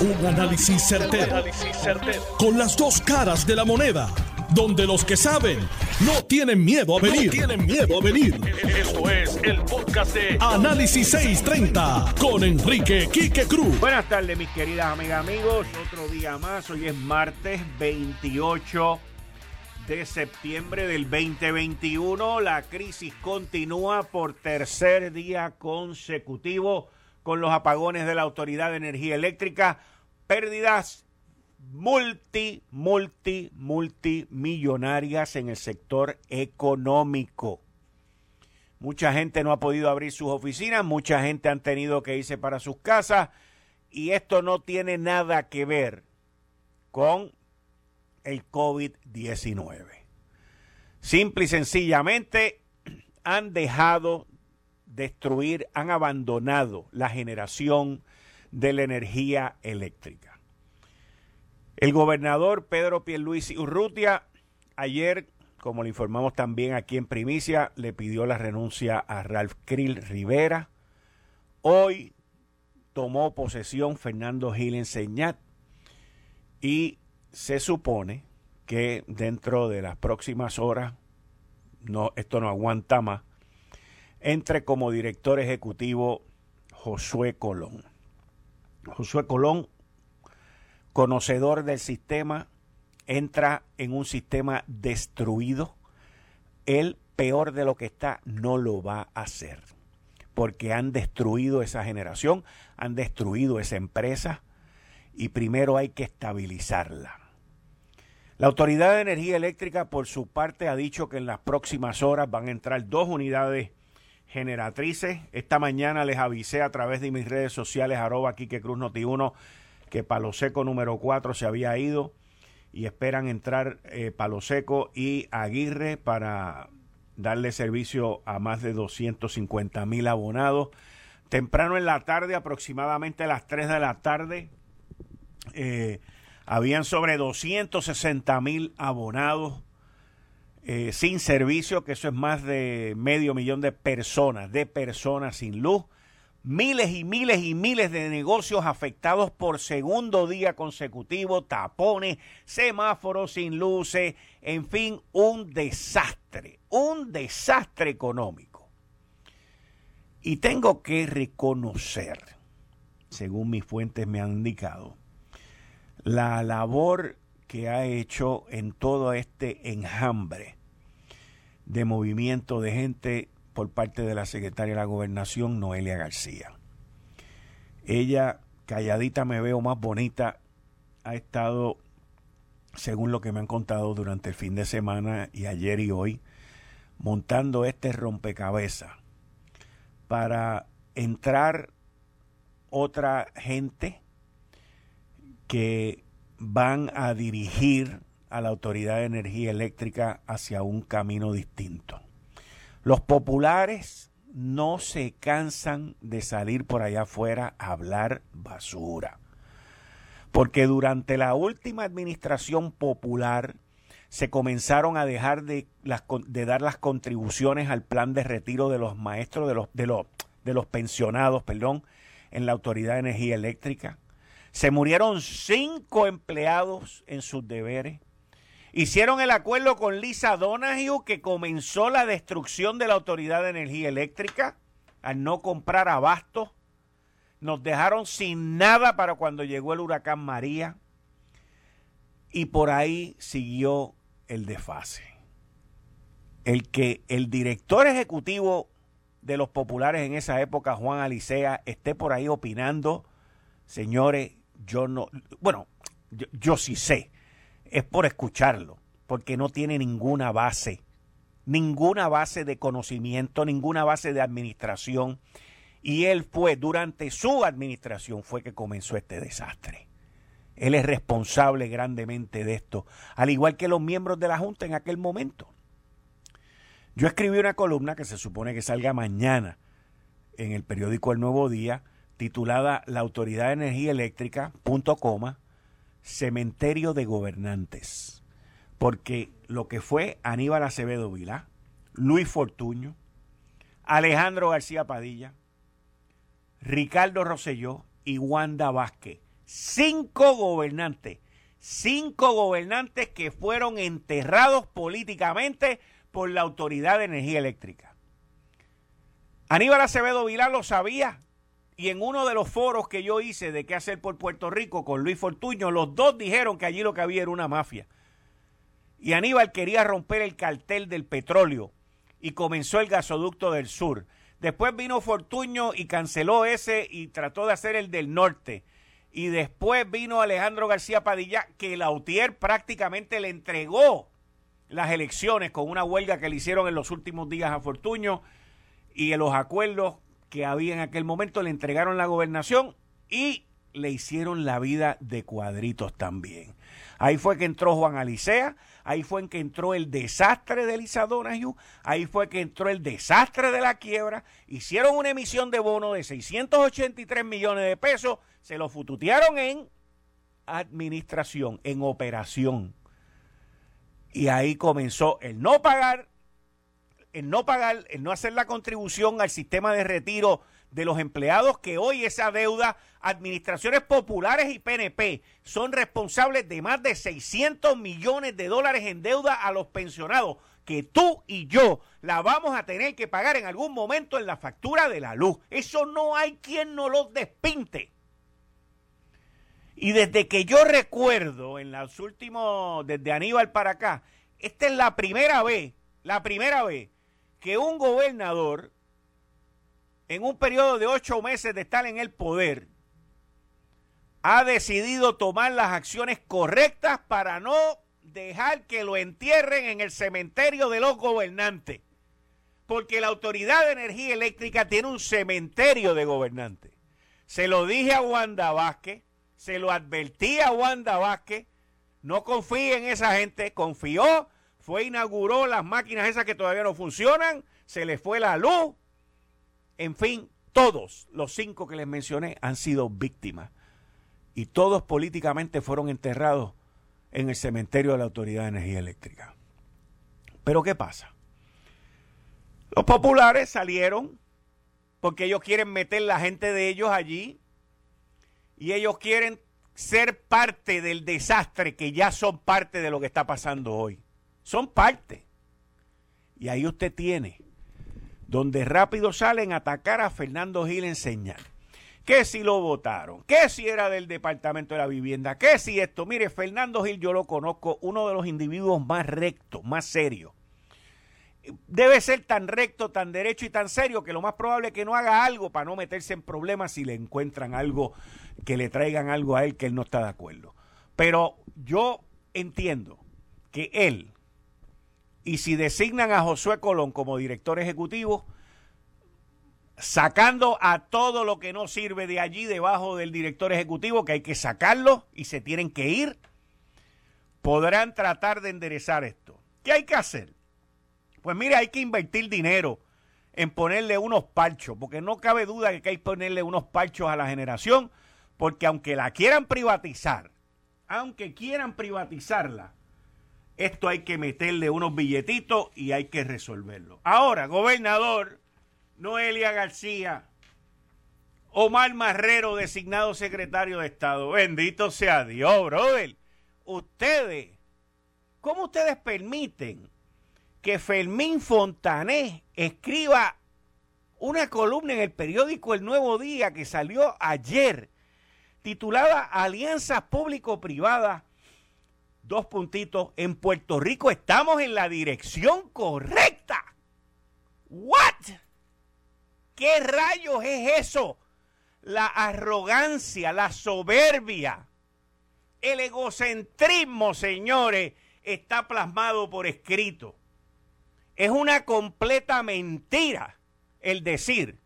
Un análisis certero, Con las dos caras de la moneda. Donde los que saben no tienen miedo a venir. tienen miedo a venir. Esto es el podcast de Análisis 630 con Enrique Quique Cruz. Buenas tardes, mis queridas amigas, amigos. Otro día más. Hoy es martes 28 de septiembre del 2021. La crisis continúa por tercer día consecutivo con los apagones de la Autoridad de Energía Eléctrica, pérdidas multi, multi, multimillonarias en el sector económico. Mucha gente no ha podido abrir sus oficinas, mucha gente han tenido que irse para sus casas y esto no tiene nada que ver con el COVID-19. Simple y sencillamente han dejado destruir, han abandonado la generación de la energía eléctrica. El gobernador Pedro Pierluisi Urrutia ayer, como le informamos también aquí en Primicia, le pidió la renuncia a Ralph Krill Rivera. Hoy tomó posesión Fernando Gil Enseñat y se supone que dentro de las próximas horas, no, esto no aguanta más, entre como director ejecutivo Josué Colón. Josué Colón, conocedor del sistema, entra en un sistema destruido. Él, peor de lo que está, no lo va a hacer. Porque han destruido esa generación, han destruido esa empresa y primero hay que estabilizarla. La Autoridad de Energía Eléctrica, por su parte, ha dicho que en las próximas horas van a entrar dos unidades generatrices. Esta mañana les avisé a través de mis redes sociales, arroba Quique Cruz Noti 1, que Palo Seco número 4 se había ido y esperan entrar eh, Palo Seco y Aguirre para darle servicio a más de 250 mil abonados. Temprano en la tarde, aproximadamente a las 3 de la tarde, eh, habían sobre 260 mil abonados eh, sin servicio, que eso es más de medio millón de personas, de personas sin luz. Miles y miles y miles de negocios afectados por segundo día consecutivo, tapones, semáforos sin luces, en fin, un desastre, un desastre económico. Y tengo que reconocer, según mis fuentes me han indicado, la labor que ha hecho en todo este enjambre de movimiento de gente por parte de la secretaria de la gobernación, Noelia García. Ella, calladita me veo más bonita, ha estado, según lo que me han contado durante el fin de semana y ayer y hoy, montando este rompecabezas para entrar otra gente que van a dirigir a la Autoridad de Energía Eléctrica hacia un camino distinto. Los populares no se cansan de salir por allá afuera a hablar basura. Porque durante la última administración popular se comenzaron a dejar de, dar las contribuciones al plan de retiro de los maestros, de los, de los, de los pensionados, perdón, en la Autoridad de Energía Eléctrica se murieron cinco empleados en sus deberes. Hicieron el acuerdo con Lisa Donahue que comenzó la destrucción de la Autoridad de Energía Eléctrica al no comprar abasto. Nos dejaron sin nada para cuando llegó el huracán María. Y por ahí siguió el desfase. El que el director ejecutivo de los populares en esa época, Juan Alicea, esté por ahí opinando, señores, yo no, bueno, yo, sí sé, es por escucharlo, porque no tiene ninguna base, ninguna base de conocimiento, ninguna base de administración. Y él fue, durante su administración, fue que comenzó este desastre. Él es responsable grandemente de esto, al igual que los miembros de la Junta en aquel momento. Yo escribí una columna que se supone que salga mañana en el periódico El Nuevo Día, titulada La Autoridad de Energía Eléctrica, punto coma, Cementerio de Gobernantes. Porque lo que fue Aníbal Acevedo Vilá, Luis Fortuño, Alejandro García Padilla, Ricardo Rosselló y Wanda Vázquez cinco gobernantes, cinco gobernantes que fueron enterrados políticamente por la Autoridad de Energía Eléctrica. Aníbal Acevedo Vilar lo sabía y en uno de los foros que yo hice de qué hacer por Puerto Rico con Luis Fortuño, los dos dijeron que allí lo que había era una mafia. Y Aníbal quería romper el cartel del petróleo y comenzó el gasoducto del sur. Después vino Fortuño y canceló ese y trató de hacer el del norte. Y después vino Alejandro García Padilla, que Lautier prácticamente le entregó las elecciones con una huelga que le hicieron en los últimos días a Fortuño y en los acuerdos que había en aquel momento le entregaron la gobernación y le hicieron la vida de cuadritos también. Ahí fue que entró Juan Alicea, ahí fue en que entró el desastre de Lisa Donahue, ahí fue que entró el desastre de la quiebra, hicieron una emisión de bono de 683 millones de pesos, se lo fututearon en administración, en operación. Y ahí comenzó el no pagar, el no pagar, el no hacer la contribución al sistema de retiro de los empleados que hoy esa deuda, administraciones populares y PNP son responsables de más de 600 millones de dólares en deuda a los pensionados que tú y yo la vamos a tener que pagar en algún momento en la factura de la luz. Eso no hay quien no lo despinte. Y desde que yo recuerdo, en los últimos, desde Aníbal para acá, esta es la primera vez, la primera vez que un gobernador en un periodo de ocho meses de estar en el poder, ha decidido tomar las acciones correctas para no dejar que lo entierren en el cementerio de los gobernantes. Porque la Autoridad de Energía Eléctrica tiene un cementerio de gobernantes. Se lo dije a Wanda Vázquez, se lo advertí a Wanda Vázquez, no confíe en esa gente, confió, fue, inauguró las máquinas esas que todavía no funcionan, se le fue la luz, en fin, todos los cinco que les mencioné han sido víctimas y todos políticamente fueron enterrados en el cementerio de la Autoridad de Energía Eléctrica. Pero ¿qué pasa? Los populares salieron porque ellos quieren meter la gente de ellos allí y ellos quieren ser parte del desastre que ya son parte de lo que está pasando hoy. Son parte. Y ahí usted tiene donde rápido salen a atacar a Fernando Gil en señal. Que si lo votaron, que si era del Departamento de la Vivienda, que si esto. Mire, Fernando Gil yo lo conozco, uno de los individuos más rectos, más serios. Debe ser tan recto, tan derecho y tan serio que lo más probable es que no haga algo para no meterse en problemas si le encuentran algo, que le traigan algo a él que él no está de acuerdo. Pero yo entiendo que él, y si designan a Josué Colón como director ejecutivo, sacando a todo lo que no sirve de allí debajo del director ejecutivo, que hay que sacarlo y se tienen que ir, podrán tratar de enderezar esto. ¿Qué hay que hacer? Pues mire, hay que invertir dinero en ponerle unos parchos, porque no cabe duda que hay que ponerle unos parchos a la generación, porque aunque la quieran privatizar, aunque quieran privatizarla, esto hay que meterle unos billetitos y hay que resolverlo. Ahora, gobernador, Noelia García, Omar Marrero, designado secretario de Estado. Bendito sea Dios, brother. Ustedes, ¿cómo ustedes permiten que Fermín Fontanés escriba una columna en el periódico El Nuevo Día que salió ayer, titulada Alianzas Público-Privadas dos puntitos, en Puerto Rico estamos en la dirección correcta. ¿What? ¿Qué rayos es eso? La arrogancia, la soberbia, el egocentrismo, señores, está plasmado por escrito. Es una completa mentira el decir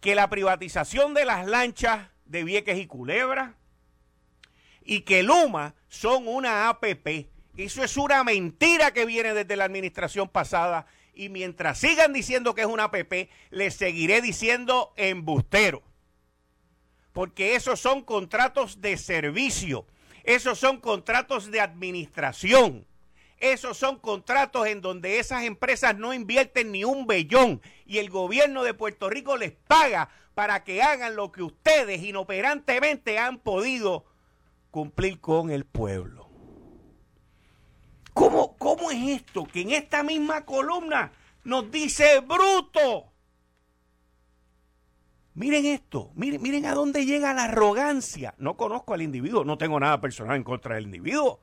que la privatización de las lanchas de Vieques y Culebra y que Luma son una APP. Eso es una mentira que viene desde la administración pasada y mientras sigan diciendo que es una APP, les seguiré diciendo embustero. Porque esos son contratos de servicio, esos son contratos de administración, Esos son contratos en donde esas empresas no invierten ni un bellón y el gobierno de Puerto Rico les paga para que hagan lo que ustedes inoperantemente han podido cumplir con el pueblo. ¿Cómo, ¿Cómo es esto? Que en esta misma columna nos dice bruto. Miren esto, miren, a dónde llega la arrogancia. No conozco al individuo, no tengo nada personal en contra del individuo,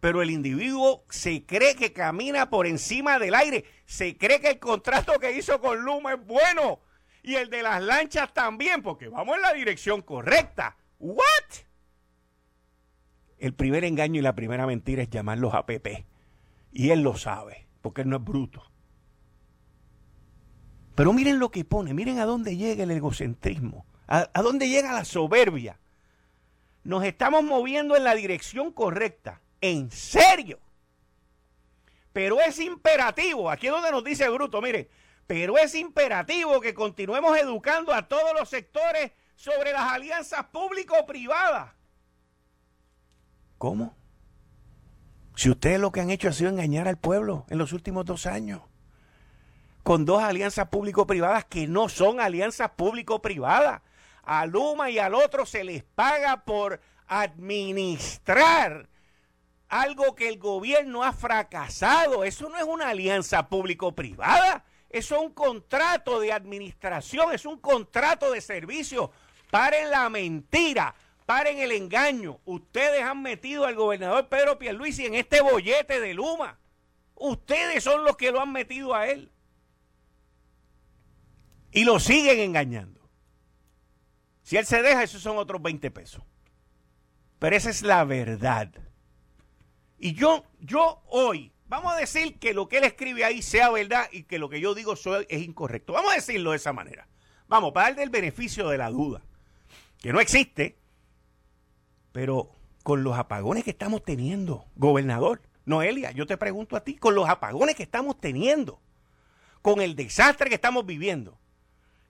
pero el individuo se cree que camina por encima del aire, se cree que el contrato que hizo con Luma es bueno y el de las lanchas también, porque vamos en la dirección correcta. ¿What? El primer engaño y la primera mentira es llamarlos APP. Y él lo sabe, porque él no es bruto. Pero miren lo que pone, miren a dónde llega el egocentrismo, a, dónde llega la soberbia. Nos estamos moviendo en la dirección correcta, en serio. Pero es imperativo, aquí es donde nos dice Bruto, miren, pero es imperativo que continuemos educando a todos los sectores sobre las alianzas público-privadas. ¿Cómo? Si ustedes lo que han hecho ha sido engañar al pueblo en los últimos dos años con dos alianzas público-privadas que no son alianzas público-privadas. A Luma y al otro se les paga por administrar algo que el gobierno ha fracasado. Eso no es una alianza público-privada. Eso es un contrato de administración, es un contrato de servicio. Paren la mentira, paren el engaño. Ustedes han metido al gobernador Pedro Pierluisi en este bollete de Luma. Ustedes son los que lo han metido a él. Y lo siguen engañando. Si él se deja, esos son otros 20 pesos. Pero esa es la verdad. Y yo, yo hoy, vamos a decir que lo que él escribe ahí sea verdad y que lo que yo digo es incorrecto. Vamos a decirlo de esa manera. Vamos, para darle el beneficio de la duda. Que no existe, pero con los apagones que estamos teniendo, gobernador, Noelia, yo te pregunto a ti, con los apagones que estamos teniendo, con el desastre que estamos viviendo,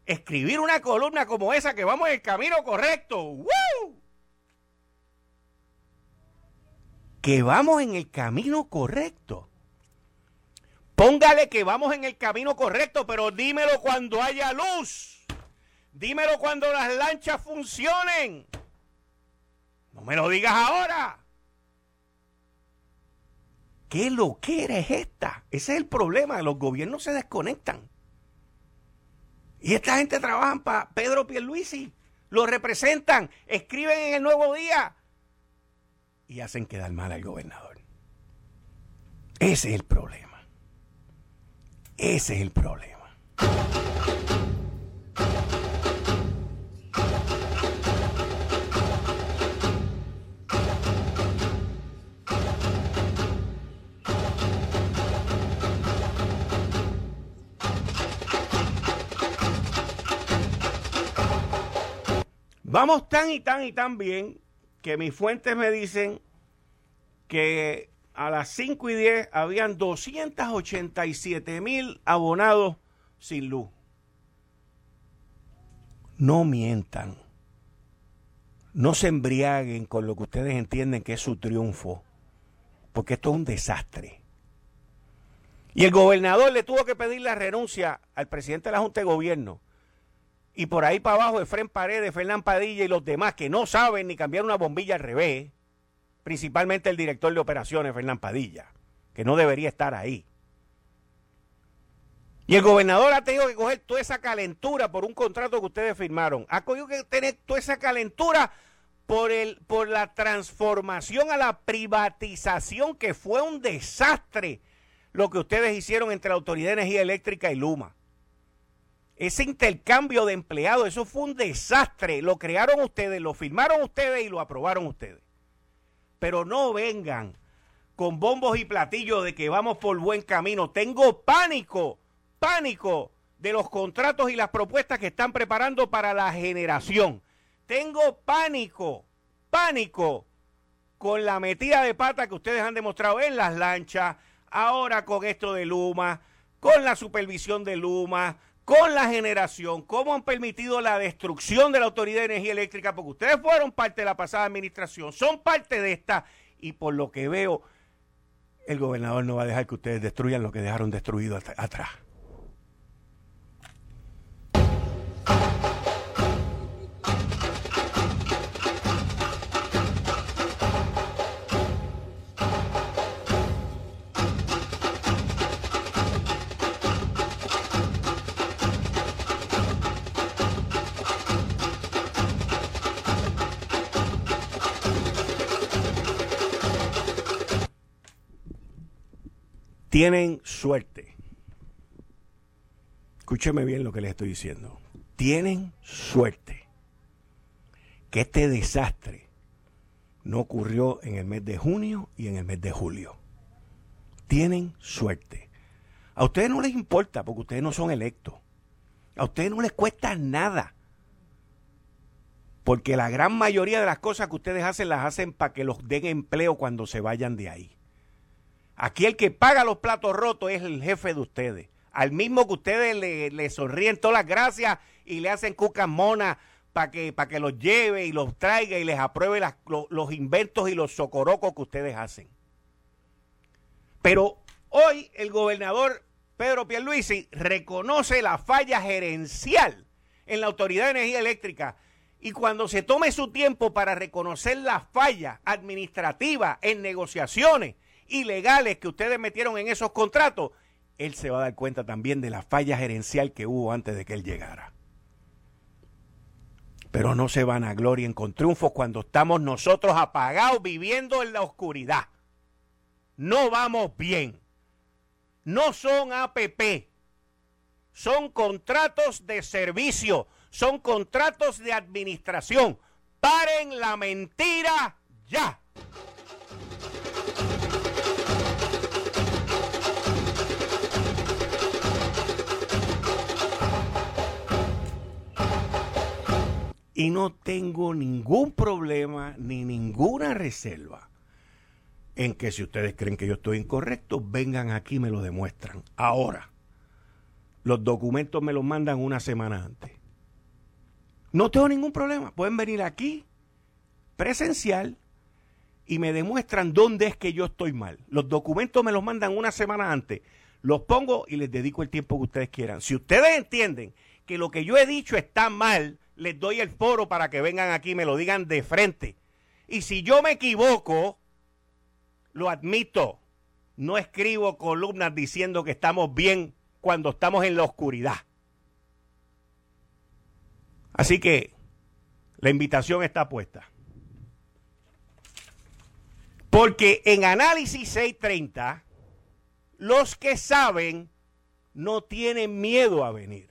escribir una columna como esa que vamos en el camino correcto. ¡Woo! Que vamos en el camino correcto. Póngale que vamos en el camino correcto, pero dímelo cuando haya luz. Dímelo cuando las lanchas funcionen. No me lo digas ahora. ¿Qué lo que es esta? Ese es el problema. Los gobiernos se desconectan. Y esta gente trabaja para Pedro Pierluisi, lo representan, escriben en el Nuevo Día y hacen quedar mal al gobernador. Ese es el problema. Ese es el problema. Vamos tan y tan y tan bien que mis fuentes me dicen que a las 5 y 10 habían 287 mil abonados sin luz. No mientan. No se embriaguen con lo que ustedes entienden que es su triunfo. Porque esto es un desastre. Y el gobernador le tuvo que pedir la renuncia al presidente de la Junta de Gobierno y por ahí para abajo Efren Paredes, Fernán Padilla y los demás que no saben ni cambiar una bombilla al revés, principalmente el director de operaciones, Fernán Padilla, que no debería estar ahí. Y el gobernador ha tenido que coger toda esa calentura por un contrato que ustedes firmaron. Ha tenido que tener toda esa calentura por, el, por la transformación a la privatización, que fue un desastre lo que ustedes hicieron entre la Autoridad de Energía Eléctrica y Luma. Ese intercambio de empleados, eso fue un desastre. Lo crearon ustedes, lo firmaron ustedes y lo aprobaron ustedes. Pero no vengan con bombos y platillos de que vamos por buen camino. Tengo pánico, pánico de los contratos y las propuestas que están preparando para la generación. Tengo pánico, pánico con la metida de pata que ustedes han demostrado en las lanchas, ahora con esto de Luma, con la supervisión de Luma, con la generación, cómo han permitido la destrucción de la Autoridad de Energía Eléctrica, porque ustedes fueron parte de la pasada administración, son parte de esta, y por lo que veo, el gobernador no va a dejar que ustedes destruyan lo que dejaron destruido atrás. Tienen suerte. Escúcheme bien lo que les estoy diciendo. Tienen suerte que este desastre no ocurrió en el mes de junio y en el mes de julio. Tienen suerte. A ustedes no les importa porque ustedes no son electos. A ustedes no les cuesta nada. Porque la gran mayoría de las cosas que ustedes hacen las hacen para que los den empleo cuando se vayan de ahí. Aquí el que paga los platos rotos es el jefe de ustedes. Al mismo que ustedes le, sonríen todas las gracias y le hacen cucas monas para que, que los lleve y los traiga y les apruebe los inventos y los socorocos que ustedes hacen. Pero hoy el gobernador Pedro Pierluisi reconoce la falla gerencial en la Autoridad de Energía Eléctrica y cuando se tome su tiempo para reconocer la falla administrativa en negociaciones ilegales que ustedes metieron en esos contratos, él se va a dar cuenta también de la falla gerencial que hubo antes de que él llegara. Pero no se van a gloria con triunfos cuando estamos nosotros apagados viviendo en la oscuridad. No vamos bien. No son APP. Son contratos de servicio. Son contratos de administración. Paren la mentira ya. Y no tengo ningún problema ni ninguna reserva en que si ustedes creen que yo estoy incorrecto, vengan aquí y me lo demuestran. Ahora, los documentos me los mandan una semana antes. No tengo ningún problema. Pueden venir aquí, presencial, y me demuestran dónde es que yo estoy mal. Los documentos me los mandan una semana antes. Los pongo y les dedico el tiempo que ustedes quieran. Si ustedes entienden que lo que yo he dicho está mal, les doy el foro para que vengan aquí y me lo digan de frente. Y si yo me equivoco, lo admito. No escribo columnas diciendo que estamos bien cuando estamos en la oscuridad. Así que la invitación está puesta. Porque en Análisis 630, los que saben no tienen miedo a venir.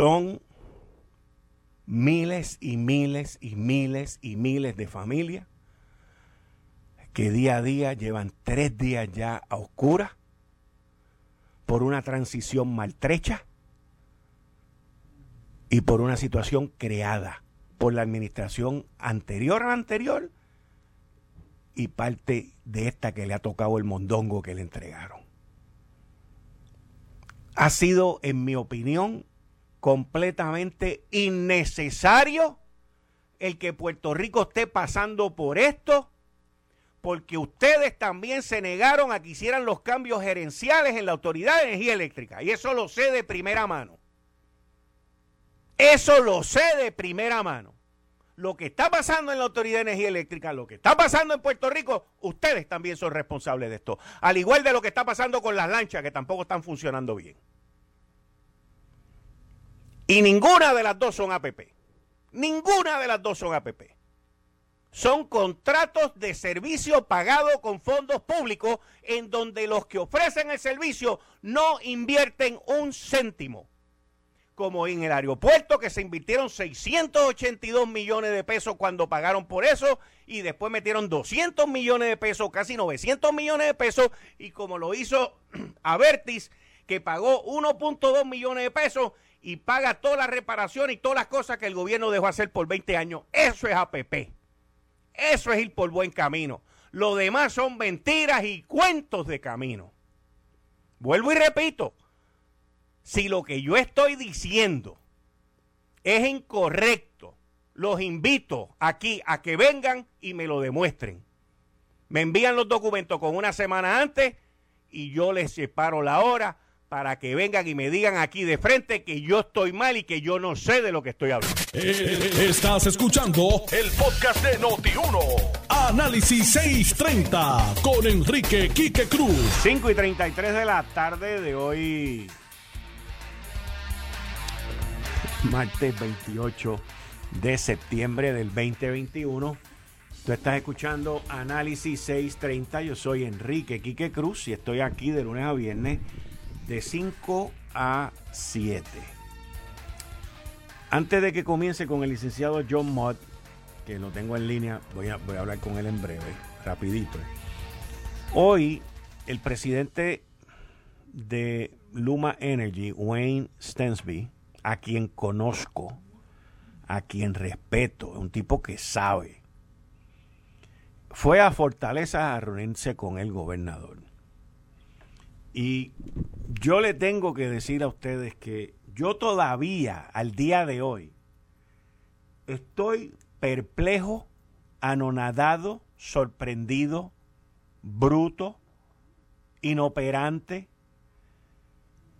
Son miles y miles y miles y miles de familias que día a día llevan tres días ya a oscuras por una transición maltrecha y por una situación creada por la administración anterior a la anterior y parte de esta que le ha tocado el mondongo que le entregaron. Ha sido, en mi opinión, completamente innecesario el que Puerto Rico esté pasando por esto, porque ustedes también se negaron a que hicieran los cambios gerenciales en la Autoridad de Energía Eléctrica. Y eso lo sé de primera mano. Eso lo sé de primera mano. Lo que está pasando en la Autoridad de Energía Eléctrica, lo que está pasando en Puerto Rico, ustedes también son responsables de esto. Al igual de lo que está pasando con las lanchas, que tampoco están funcionando bien. Y ninguna de las dos son APP. Ninguna de las dos son APP. Son contratos de servicio pagados con fondos públicos en donde los que ofrecen el servicio no invierten un céntimo. Como en el aeropuerto que se invirtieron 682 millones de pesos cuando pagaron por eso y después metieron 200 millones de pesos, casi 900 millones de pesos y como lo hizo Avertis que pagó 1.2 millones de pesos y paga toda la reparación y todas las cosas que el gobierno dejó hacer por 20 años. Eso es APP. Eso es ir por buen camino. Lo demás son mentiras y cuentos de camino. Vuelvo y repito, si lo que yo estoy diciendo es incorrecto, los invito aquí a que vengan y me lo demuestren. Me envían los documentos con una semana antes y yo les separo la hora para que vengan y me digan aquí de frente que yo estoy mal y que yo no sé de lo que estoy hablando. Eh, estás escuchando el podcast de Noti1. Análisis 630 con Enrique Quique Cruz. 5 y 33 de la tarde de hoy. Martes 28 de septiembre del 2021. Tú estás escuchando Análisis 630. Yo soy Enrique Quique Cruz y estoy aquí de lunes a viernes de 5 a 7. Antes de que comience con el licenciado John Mott, que lo tengo en línea, voy a, hablar con él en breve, rapidito. Hoy el presidente de Luma Energy, Wayne Stensby, a quien conozco, a quien respeto, un tipo que sabe, fue a Fortaleza a reunirse con el gobernador. Y yo le tengo que decir a ustedes que yo todavía, al día de hoy, estoy perplejo, anonadado, sorprendido, bruto, inoperante,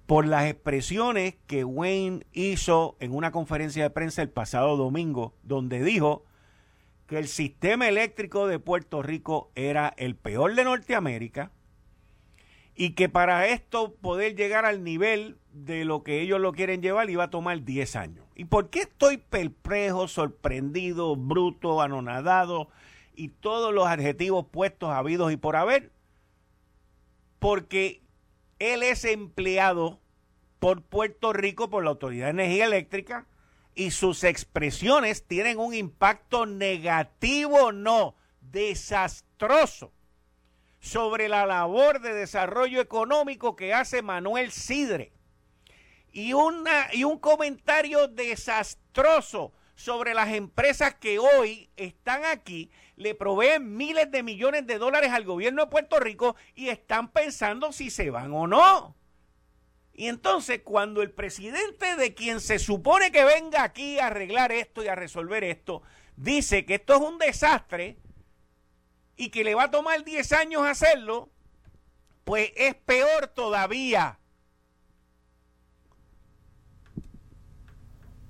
por las expresiones que Wayne hizo en una conferencia de prensa el pasado domingo, donde dijo que el sistema eléctrico de Puerto Rico era el peor de Norteamérica, y que para esto poder llegar al nivel de lo que ellos lo quieren llevar iba a tomar 10 años. ¿Y por qué estoy perplejo, sorprendido, bruto, anonadado y todos los adjetivos puestos habidos y por haber? Porque él es empleado por Puerto Rico, por la Autoridad de Energía Eléctrica, y sus expresiones tienen un impacto negativo, no, desastroso sobre la labor de desarrollo económico que hace Manuel Sidre. Y, una, y un comentario desastroso sobre las empresas que hoy están aquí, le proveen miles de millones de dólares al gobierno de Puerto Rico y están pensando si se van o no. Y entonces cuando el presidente de quien se supone que venga aquí a arreglar esto y a resolver esto, dice que esto es un desastre, y que le va a tomar 10 años hacerlo, pues es peor todavía.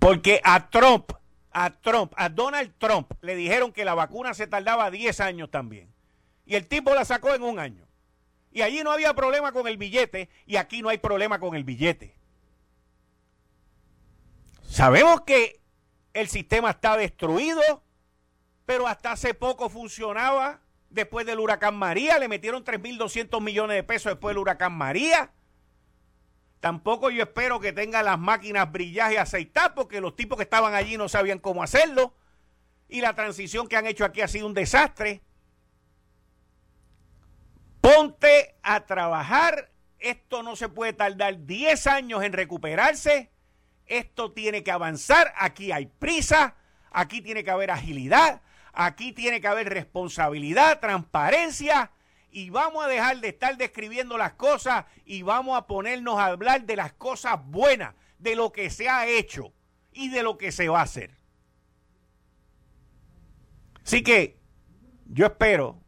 Porque a Trump, a Trump, a Donald Trump le dijeron que la vacuna se tardaba 10 años también. Y el tipo la sacó en un año. Y allí no había problema con el billete y aquí no hay problema con el billete. Sabemos que el sistema está destruido, pero hasta hace poco funcionaba después del huracán María, le metieron 3.200 millones de pesos después del huracán María. Tampoco yo espero que tenga las máquinas brilladas y aceitadas, porque los tipos que estaban allí no sabían cómo hacerlo. Y la transición que han hecho aquí ha sido un desastre. Ponte a trabajar. Esto no se puede tardar 10 años en recuperarse. Esto tiene que avanzar. Aquí hay prisa. Aquí tiene que haber agilidad. Aquí tiene que haber responsabilidad, transparencia y vamos a dejar de estar describiendo las cosas y vamos a ponernos a hablar de las cosas buenas, de lo que se ha hecho y de lo que se va a hacer. Así que yo espero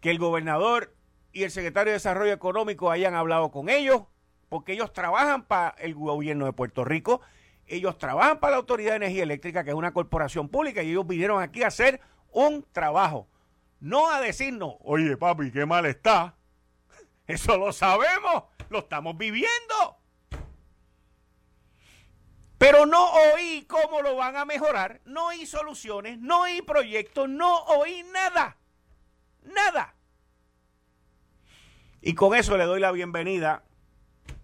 que el gobernador y el secretario de Desarrollo Económico hayan hablado con ellos, porque ellos trabajan para el gobierno de Puerto Rico ellos trabajan para la Autoridad de Energía Eléctrica, que es una corporación pública, y ellos vinieron aquí a hacer un trabajo. No a decirnos, oye papi, qué mal está. Eso lo sabemos, lo estamos viviendo. Pero no oí cómo lo van a mejorar, no oí soluciones, no oí proyectos, no oí nada. Nada. Y con eso le doy la bienvenida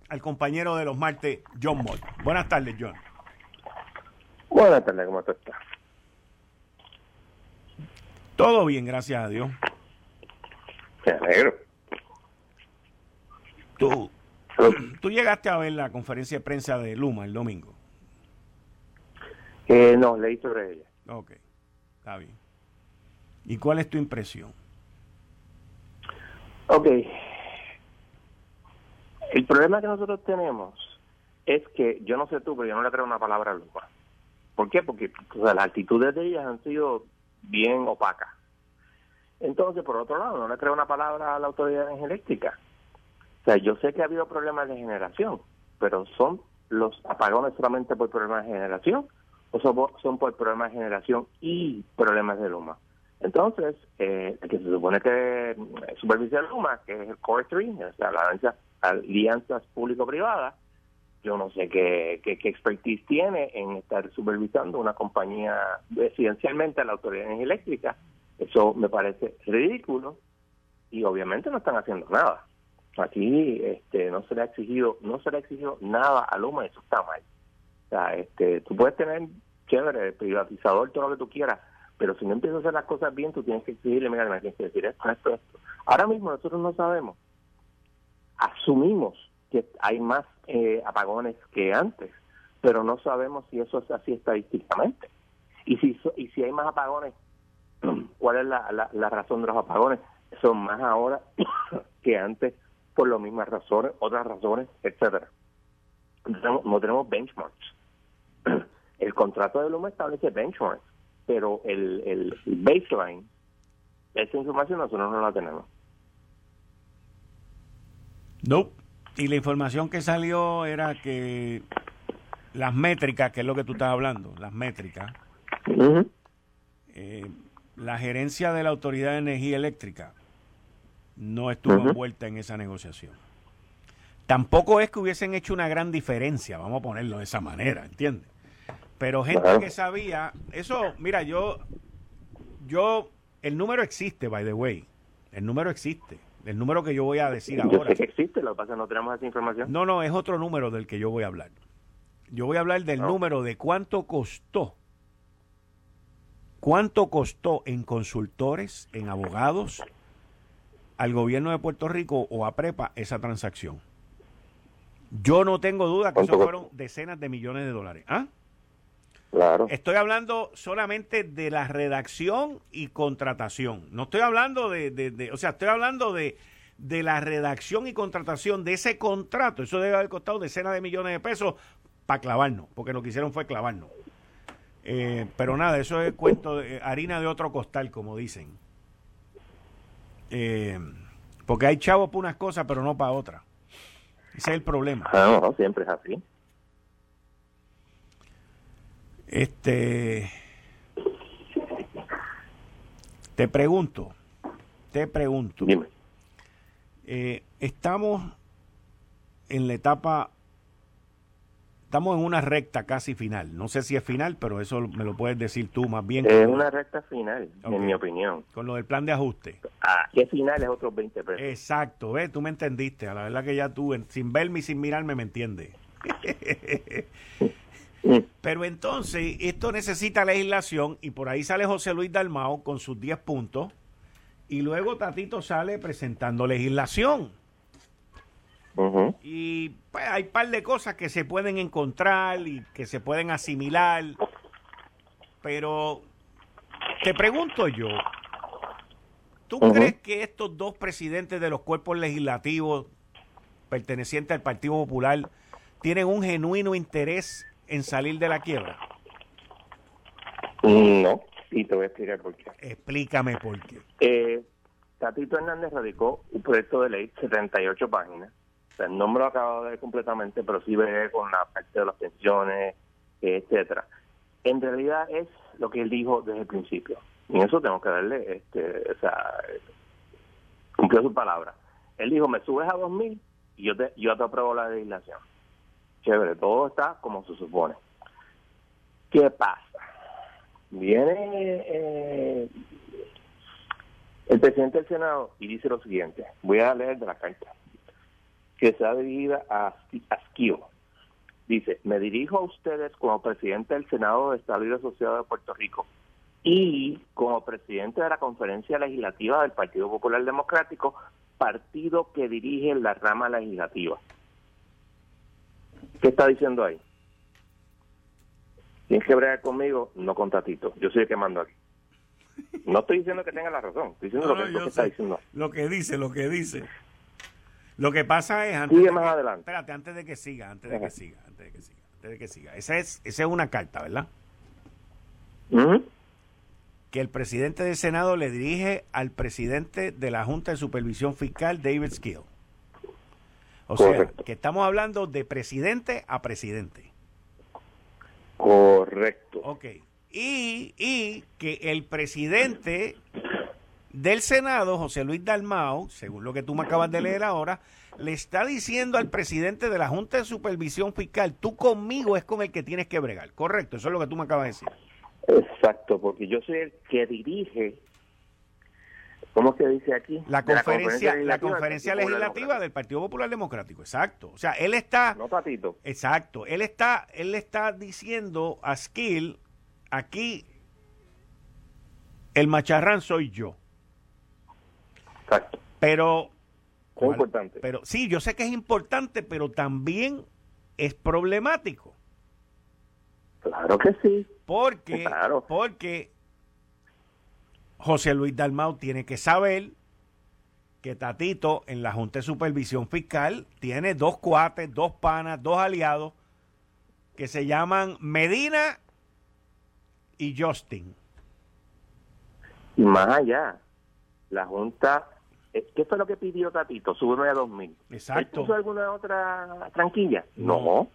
al compañero de los martes, John Moll. Buenas tardes, John. Buenas tardes, ¿cómo tú estás? Todo bien, gracias a Dios. Me alegro. Tú, tú llegaste a ver la conferencia de prensa de Luma el domingo. Eh, no, leí sobre ella. Ok, está bien. ¿Y cuál es tu impresión? Ok. El problema que nosotros tenemos es que, yo no sé tú, pero yo no le creo una palabra a Luma. ¿Por qué? Porque las actitudes de ellas han sido bien opacas. Entonces, por otro lado, no le creo una palabra a la autoridad de energía eléctrica. O sea, yo sé que ha habido problemas de generación, pero son los apagones solamente por problemas de generación o son, por problemas de generación y problemas de Luma. Entonces, eh, que se supone que supervisa Luma, que es el Core 3, o sea, la alianza, alianzas público-privadas, yo no sé qué, qué, expertise tiene en estar supervisando una compañía residencialmente a la Autoridad Eléctrica. Eso me parece ridículo y obviamente no están haciendo nada. Aquí este, no se le ha exigido, no se le ha exigido nada a Luma, eso está mal. O sea, este, tú puedes tener chévere, privatizador, todo lo que tú quieras, pero si no empiezas a hacer las cosas bien, tú tienes que exigirle, mira, me tienes que decir esto, esto, esto. Ahora mismo nosotros no sabemos. Asumimos que hay más eh, apagones que antes, pero no sabemos si eso es así estadísticamente. Y si, y si hay más apagones, ¿cuál es la, la razón de los apagones? Son más ahora que antes por las mismas razones, otras razones, etcétera. No tenemos, benchmarks. El contrato de Luma establece benchmarks, pero el, el, baseline, esa información nosotros no la tenemos. No. Y la información que salió era que las métricas, que es lo que tú estás hablando, las métricas, eh, la gerencia de la Autoridad de Energía Eléctrica no estuvo envuelta en esa negociación. Tampoco es que hubiesen hecho una gran diferencia, vamos a ponerlo de esa manera, ¿entiendes? Pero gente que sabía, eso, mira, yo, yo, el número existe, by the way, el número existe, el número que yo voy a decir ahora. Sé que existe, lo que pasa no tenemos esa información. No, no, es otro número del que yo voy a hablar. Yo voy a hablar del número de cuánto costó, cuánto costó en consultores, en abogados, al gobierno de Puerto Rico o a Prepa esa transacción. Yo no tengo duda que eso fueron decenas de millones de dólares. ¿Ah? Claro. Estoy hablando solamente de la redacción y contratación. No estoy hablando de, o sea, estoy hablando de, de la redacción y contratación de ese contrato. Eso debe haber costado decenas de millones de pesos para clavarnos, porque lo que hicieron fue clavarnos. Eh, pero nada, eso es cuento de harina de otro costal, como dicen. Eh, porque hay chavos para unas cosas, pero no para otras. Ese es el problema. Ah, no, siempre es así. Este. Te pregunto, te pregunto. Dime. Eh, estamos en la etapa estamos en una recta casi final. No sé si es final, pero eso me lo puedes decir tú más bien. Es una recta final, en mi opinión. Con lo del plan de ajuste. Ah, que final es otros 20 pesos. Exacto, ¿ves? Tú me entendiste. A la verdad que ya tú, sin verme y sin mirarme, me entiendes. pero entonces, esto necesita legislación y por ahí sale José Luis Dalmao con sus 10 puntos y luego Tatito sale presentando legislación. Y pues, hay un par de cosas que se pueden encontrar y que se pueden asimilar. Pero te pregunto yo, ¿tú crees que estos dos presidentes de los cuerpos legislativos pertenecientes al Partido Popular tienen un genuino interés en salir de la quiebra? No, y te voy a explicar por qué. Explícame por qué. Eh, Tatito Hernández radicó un proyecto de ley, 78 páginas, no me lo acabo de ver completamente, pero sí ve con la parte de las pensiones, etcétera. En realidad es lo que él dijo desde el principio. Y eso tengo que darle, este, o sea, cumplió su palabra. Él dijo, me subes a 2.000 y yo te, yo te apruebo la legislación. Chévere, todo está como se supone. ¿Qué pasa? Viene eh, el presidente del Senado y dice lo siguiente. Voy a leer de la carta que sea dirigida a Asquio. Dice, me dirijo a ustedes como presidente del Senado de Estado Libre Asociado de Puerto Rico y como presidente de la Conferencia Legislativa del Partido Popular Democrático, partido que dirige la rama legislativa. ¿Qué está diciendo ahí? Tienes que bregar conmigo, no con Tatito. Yo soy el que mando aquí. No estoy diciendo que tenga la razón, estoy diciendo lo, que, está diciendo. Lo que dice, lo que dice. Lo que pasa es antes Sigue más adelante. Espérate, antes de que siga, antes de que siga, antes de que siga, antes de que siga. Esa es, esa es una carta, ¿verdad? Que el presidente del Senado le dirige al presidente de la Junta de Supervisión Fiscal, David Skill. O sea, que estamos hablando de presidente a presidente. Correcto. Ok. Y, y que el presidente del Senado, José Luis Dalmao, según lo que tú me acabas de leer ahora, le está diciendo al presidente de la Junta de Supervisión Fiscal, tú conmigo es con el que tienes que bregar. Correcto, eso es lo que tú me acabas de decir. Exacto, porque yo soy el que dirige, ¿cómo se dice aquí? La conferencia, la conferencia, legislativa, del Partido Popular Democrático, exacto. O sea, él está... No, Patito. Exacto, él está, él está diciendo a Skill, aquí el macharrán soy yo. Exacto. Pero... Es importante. Pero sí, yo sé que es importante, pero también es problemático. Claro que sí. Porque, porque José Luis Dalmau tiene que saber que Tatito en la Junta de Supervisión Fiscal tiene dos cuates, dos panas, dos aliados que se llaman Medina y Justin. Y más allá, la Junta, eh, ¿qué fue lo que pidió Tatito? Subirme a 2000. Exacto. ¿Puso alguna otra tranquilla? no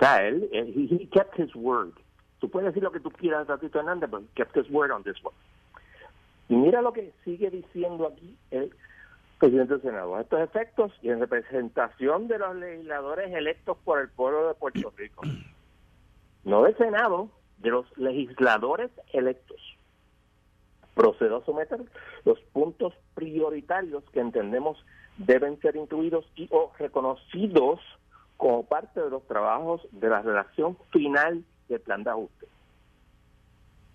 sea, él, he, kept his word. Tú puedes decir lo que tú quieras, Tatito Hernández, he kept his word on this one. Y mira lo que sigue diciendo aquí el presidente del Senado. Estos efectos y en representación de los legisladores electos por el pueblo de Puerto Rico. No del Senado, de los legisladores electos. Procedo a someter los puntos prioritarios que entendemos deben ser incluidos y o reconocidos como parte de los trabajos de la relación final del plan de ajuste.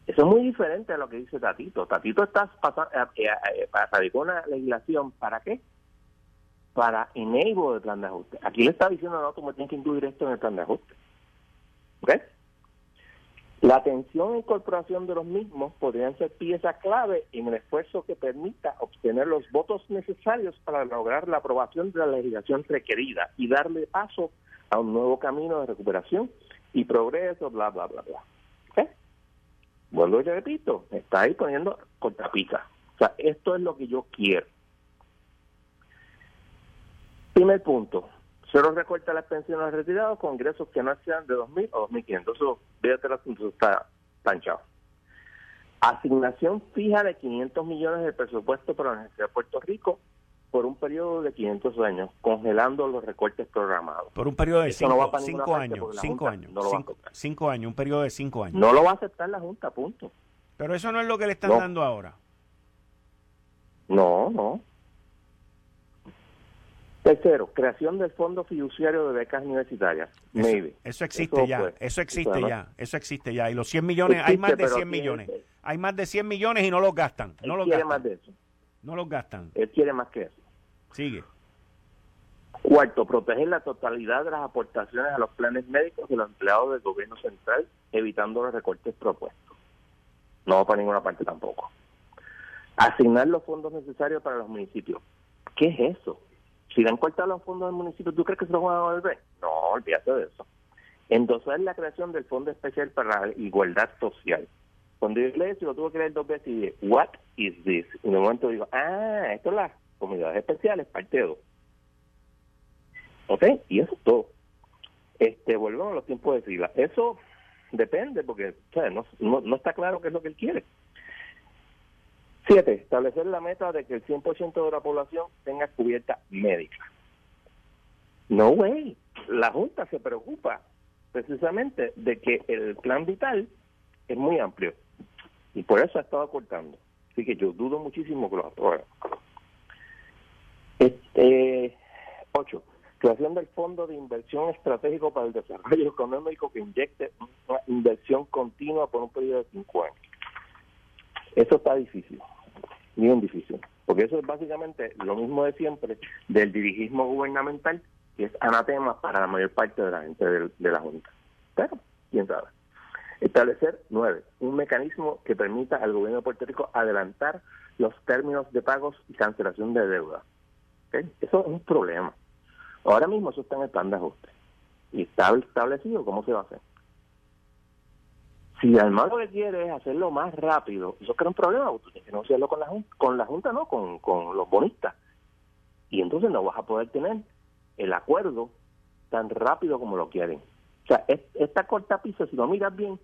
Eso es muy diferente a lo que dice Tatito. Tatito está pasando, eh, eh, eh, radicó una legislación, ¿para qué? Para enable el plan de ajuste. Aquí le está diciendo, no, tú me tienes que incluir esto en el plan de ajuste. ¿Ok? La atención e incorporación de los mismos podrían ser pieza clave en el esfuerzo que permita obtener los votos necesarios para lograr la aprobación de la legislación requerida y darle paso a un nuevo camino de recuperación y progreso, bla, bla, bla, bla. ¿Okay? Vuelvo y repito, está ahí poniendo cortapisa. O sea, esto es lo que yo quiero. Primer punto, Cero recorta las pensiones retirados con ingresos que no sean de 2.000 o 2.500. Eso, fíjate, el asunto está planchado. Asignación fija de 500 millones de presupuesto para la Universidad de Puerto Rico por un periodo de 500 años, congelando los recortes programados. Por un periodo de 5 años. 5 años. 5 años. 5 años, un periodo de 5 años. No lo va a aceptar la Junta, punto. Pero eso no es lo que le están dando ahora. No, no. Tercero, creación del Fondo Fiduciario de Becas Universitarias. Eso, Eso existe ya, eso existe ya, eso existe ya. Y los 100 millones, hay más de 100 millones. Hay más de 100 millones y no los gastan. No los quiere gastan. más de eso. No los gastan. Él quiere más que eso. Sigue. Cuarto, proteger la totalidad de las aportaciones a los planes médicos de los empleados del gobierno central, evitando los recortes propuestos. No va para ninguna parte tampoco. Asignar los fondos necesarios para los municipios. ¿Qué es eso? Si le han cortado los fondos del municipio, ¿tú crees que se los van a devolver? No, olvídate de eso. Endosar la creación del Fondo Especial para la Igualdad Social. Cuando yo leí eso, lo tuve que leer dos veces y dije, ¿What is this? Y en un momento digo, ah, esto es las comunidades especiales, parte 2. ¿Ok? Y eso es todo. Este, volvemos a los tiempos de fila. Eso depende, porque No, no, no está claro qué es lo que él quiere. Siete, establecer la meta de que el 100% de la población tenga cubierta médica. No way. La Junta se preocupa precisamente de que el plan vital es muy amplio y por eso ha estado acortando. Así que yo dudo muchísimo que lo aprueben. Este, ocho, creación del Fondo de Inversión Estratégico para el Desarrollo Económico que inyecte una inversión continua por un periodo de cinco años. Eso está difícil bien difícil. Porque eso es básicamente lo mismo de siempre del dirigismo gubernamental, que es anatema para la mayor parte de la gente de, la Junta. Pero, quién sabe. Establecer, nueve, un mecanismo que permita al gobierno de Puerto Rico adelantar los términos de pagos y cancelación de deuda. Eso es un problema. Ahora mismo eso está en el plan de ajuste. Y está establecido cómo se va a hacer. Si además lo que quiere es hacerlo más rápido, eso crea un problema, tú tienes que negociarlo con la Junta, con la Junta no, con, con los bonistas. Y entonces no vas a poder tener el acuerdo tan rápido como lo quieren. O sea, esta corta pista, si lo miras bien,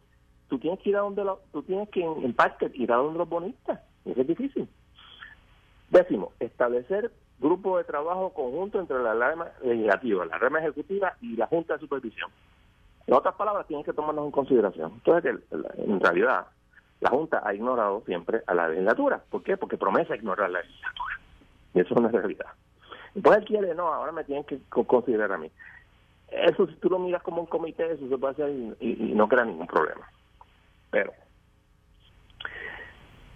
tú tienes que ir a donde lo, tú tienes que en, parte ir a donde los bonistas. Eso es difícil. Décimo, establecer grupo de trabajo conjunto entre la rama legislativa, la rama ejecutiva y la Junta de Supervisión. En otras palabras, tienen que tomarnos en consideración. Entonces, en realidad, la Junta ha ignorado siempre a la legislatura. ¿Por qué? Porque promesa ignorar la legislatura. Y eso es una realidad. Entonces él quiere, no, ahora me tienen que considerar a mí. Eso, si tú lo miras como un comité, eso se puede hacer y no crea ningún problema. Pero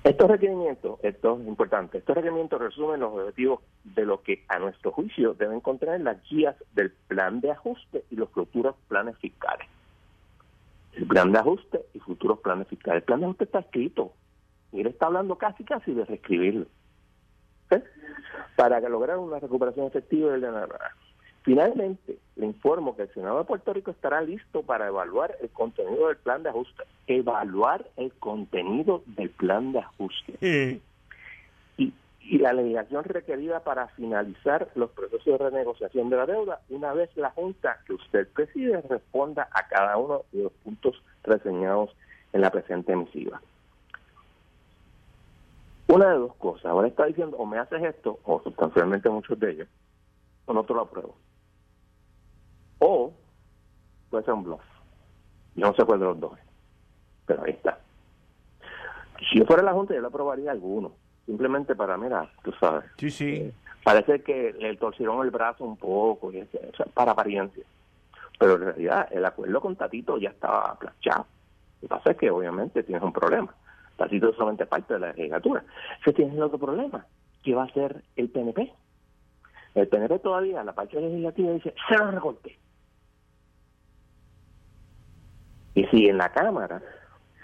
estos requerimientos, esto es importante, estos requerimientos resumen los objetivos de lo que a nuestro juicio deben contener las guías del plan de ajuste y los futuros planes fiscales. El plan de ajuste y futuros planes fiscales. El plan de ajuste está escrito y él está hablando casi casi de reescribirlo. Para lograr una recuperación efectiva del dinero. Finalmente, le informo que el Senado de Puerto Rico estará listo para evaluar el contenido del plan de ajuste. Evaluar el contenido del plan de ajuste. Y, y la legislación requerida para finalizar los procesos de renegociación de la deuda una vez la Junta que usted preside responda a cada uno de los puntos reseñados en la presente emisiva. Una de dos cosas. Ahora está diciendo o me haces esto, o sustancialmente muchos de ellos, o no te lo apruebo. O puede ser un bluff. Yo no sé cuál de los dos pero ahí está. Si yo fuera la Junta, yo le aprobaría alguno. Simplemente para, mira, tú sabes. Sí, sí. Eh, parece que le torcieron el brazo un poco, y, para apariencia. Pero en realidad, el acuerdo con Tatito ya estaba planchado. Lo que pasa es que, obviamente, tienes un problema. Tatito es solamente parte de la legislatura. Se tiene el otro problema. ¿Qué va a hacer el PNP? El PNP todavía, la parte legislativa, dice, se lo recorte. Y si en la Cámara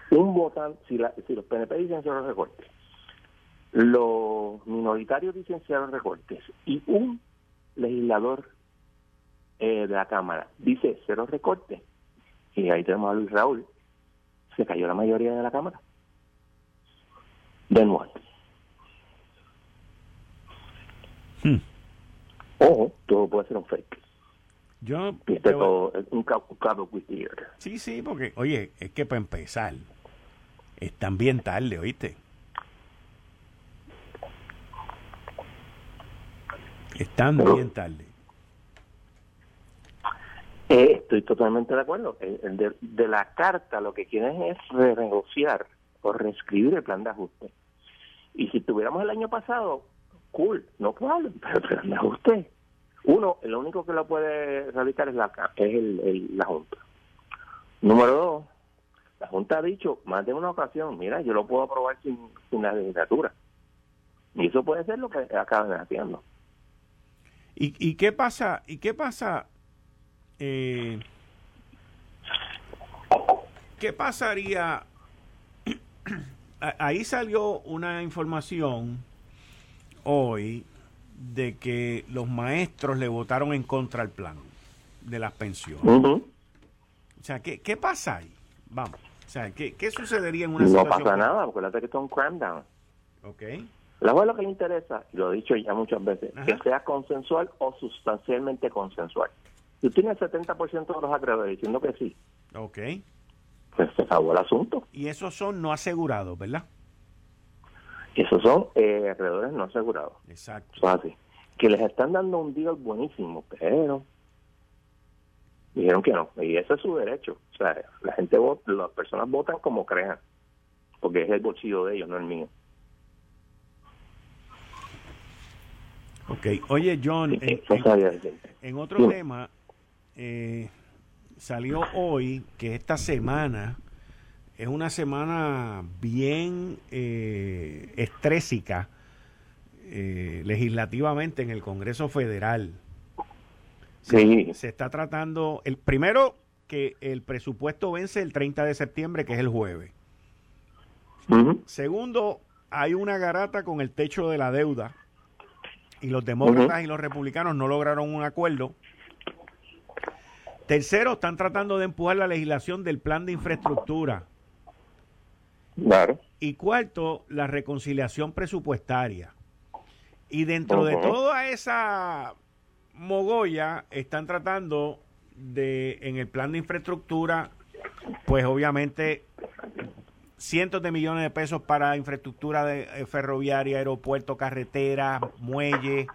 un votante, si, si los PNP dicen cero recortes, los minoritarios dicen cero recortes y un legislador eh, de la Cámara dice cero recortes, y ahí tenemos a Luis Raúl, se cayó la mayoría de la Cámara. De nuevo. Hmm. Ojo, todo puede ser un fake. Yo. un cabo Sí, sí, porque, oye, es que para empezar, están bien tarde, ¿oíste? Están bien tarde. Eh, estoy totalmente de acuerdo. De, de, la carta lo que quieren es renegociar o reescribir el plan de ajuste. Y si tuviéramos el año pasado, cool, no puedo, pero el plan de ajuste uno, el único que lo puede realizar es la, es el, la Junta. Número dos, la Junta ha dicho más de una ocasión, mira, yo lo puedo aprobar sin, sin la legislatura. Y eso puede ser lo que acaban haciendo. ¿Y, y qué pasa? ¿Y qué pasa? Eh, ¿Qué pasaría? Ahí salió una información hoy de que los maestros le votaron en contra al plan de las pensiones. O sea, ¿qué, ¿qué pasa ahí? Vamos. O sea, ¿qué, qué sucedería en una no situación? No pasa nada, porque la que está un cram down. Ok. La lo que le interesa, y lo he dicho ya muchas veces, que sea consensual o sustancialmente consensual. Si tienes el 70% de los acreedores diciendo que sí, ok pues se acabó el asunto. Y esos son no asegurados, ¿verdad? Esos son eh, alrededores no asegurados. Exacto. así. Que les están dando un deal buenísimo, pero dijeron que no. Y ese es su derecho. O sea, la gente vota, las personas votan como crean, porque es el bolsillo de ellos, no el mío. Ok, oye John, en, otro tema, eh, salió hoy que esta semana es una semana bien eh, estrésica eh, legislativamente en el Congreso Federal. Sí. Se está tratando, el primero que el presupuesto vence el 30 de septiembre, que es el jueves. Segundo, hay una garata con el techo de la deuda y los demócratas y los republicanos no lograron un acuerdo. Tercero, están tratando de empujar la legislación del plan de infraestructura. Claro. Y cuarto, la reconciliación presupuestaria. Y dentro de toda esa mogolla, están tratando de, en el plan de infraestructura, pues obviamente cientos de millones de pesos para infraestructura de, eh, ferroviaria, aeropuerto, carretera, muelle,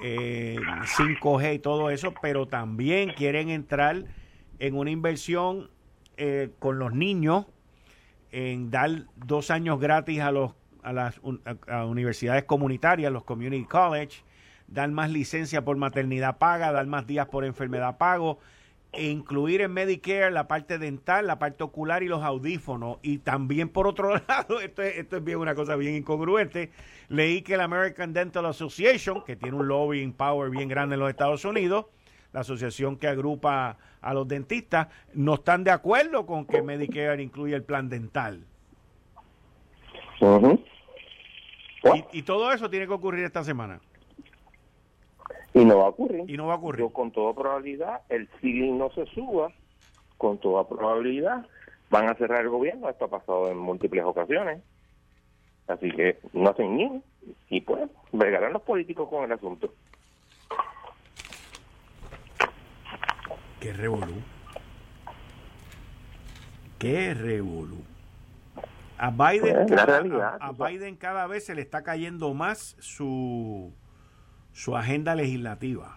5G eh, y todo eso, pero también quieren entrar en una inversión eh, con los niños, en dar dos años gratis a, los, a las universidades comunitarias, los community college, dar más licencia por maternidad paga, dar más días por enfermedad pago, e incluir en Medicare la parte dental, la parte ocular y los audífonos. Y también, por otro lado, esto es, esto es bien una cosa bien incongruente, leí que la American Dental Association, que tiene un lobbying power bien grande en los Estados Unidos, la asociación que agrupa a los dentistas, no están de acuerdo con que Medicare incluya el plan dental. y, y todo eso tiene que ocurrir esta semana. Y no va a ocurrir. Y no va a ocurrir. con toda probabilidad, el ceiling no se suba, con toda probabilidad van a cerrar el gobierno. Esto ha pasado en múltiples ocasiones. Así que no hacen ni y pues bregarán los políticos con el asunto. Qué revolú. Qué revolú. A Biden, pues, realidad, a Biden cada vez se le está cayendo más su su agenda legislativa?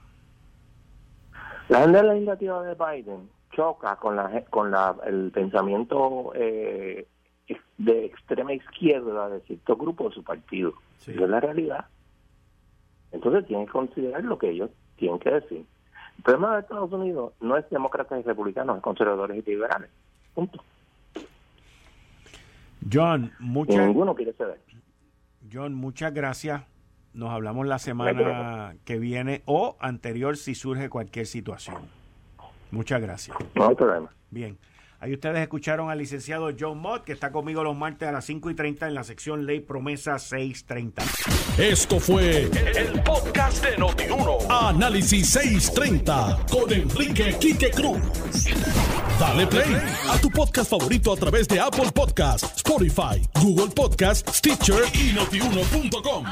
La agenda legislativa de Biden choca con la con la, el pensamiento eh, de extrema izquierda de cierto grupo de su partido. es la realidad. Entonces tienen que considerar lo que ellos tienen que decir. El problema de Estados Unidos no es demócratas y republicanos, es conservadores y liberales. Punto. John, muchas, ninguno quiere ceder. John, muchas gracias nos hablamos la semana que viene o anterior si surge cualquier situación. Muchas gracias. No hay problema. Bien. Ahí ustedes escucharon al licenciado John Mott, que está conmigo los martes a las 5 y 30 en la sección Ley Promesa 630. Esto fue el, podcast de Notiuno. Análisis 630 con Enrique Quique Cruz. Dale play a tu podcast favorito a través de Apple Podcasts, Spotify, Google Podcasts, Stitcher y notiuno.com.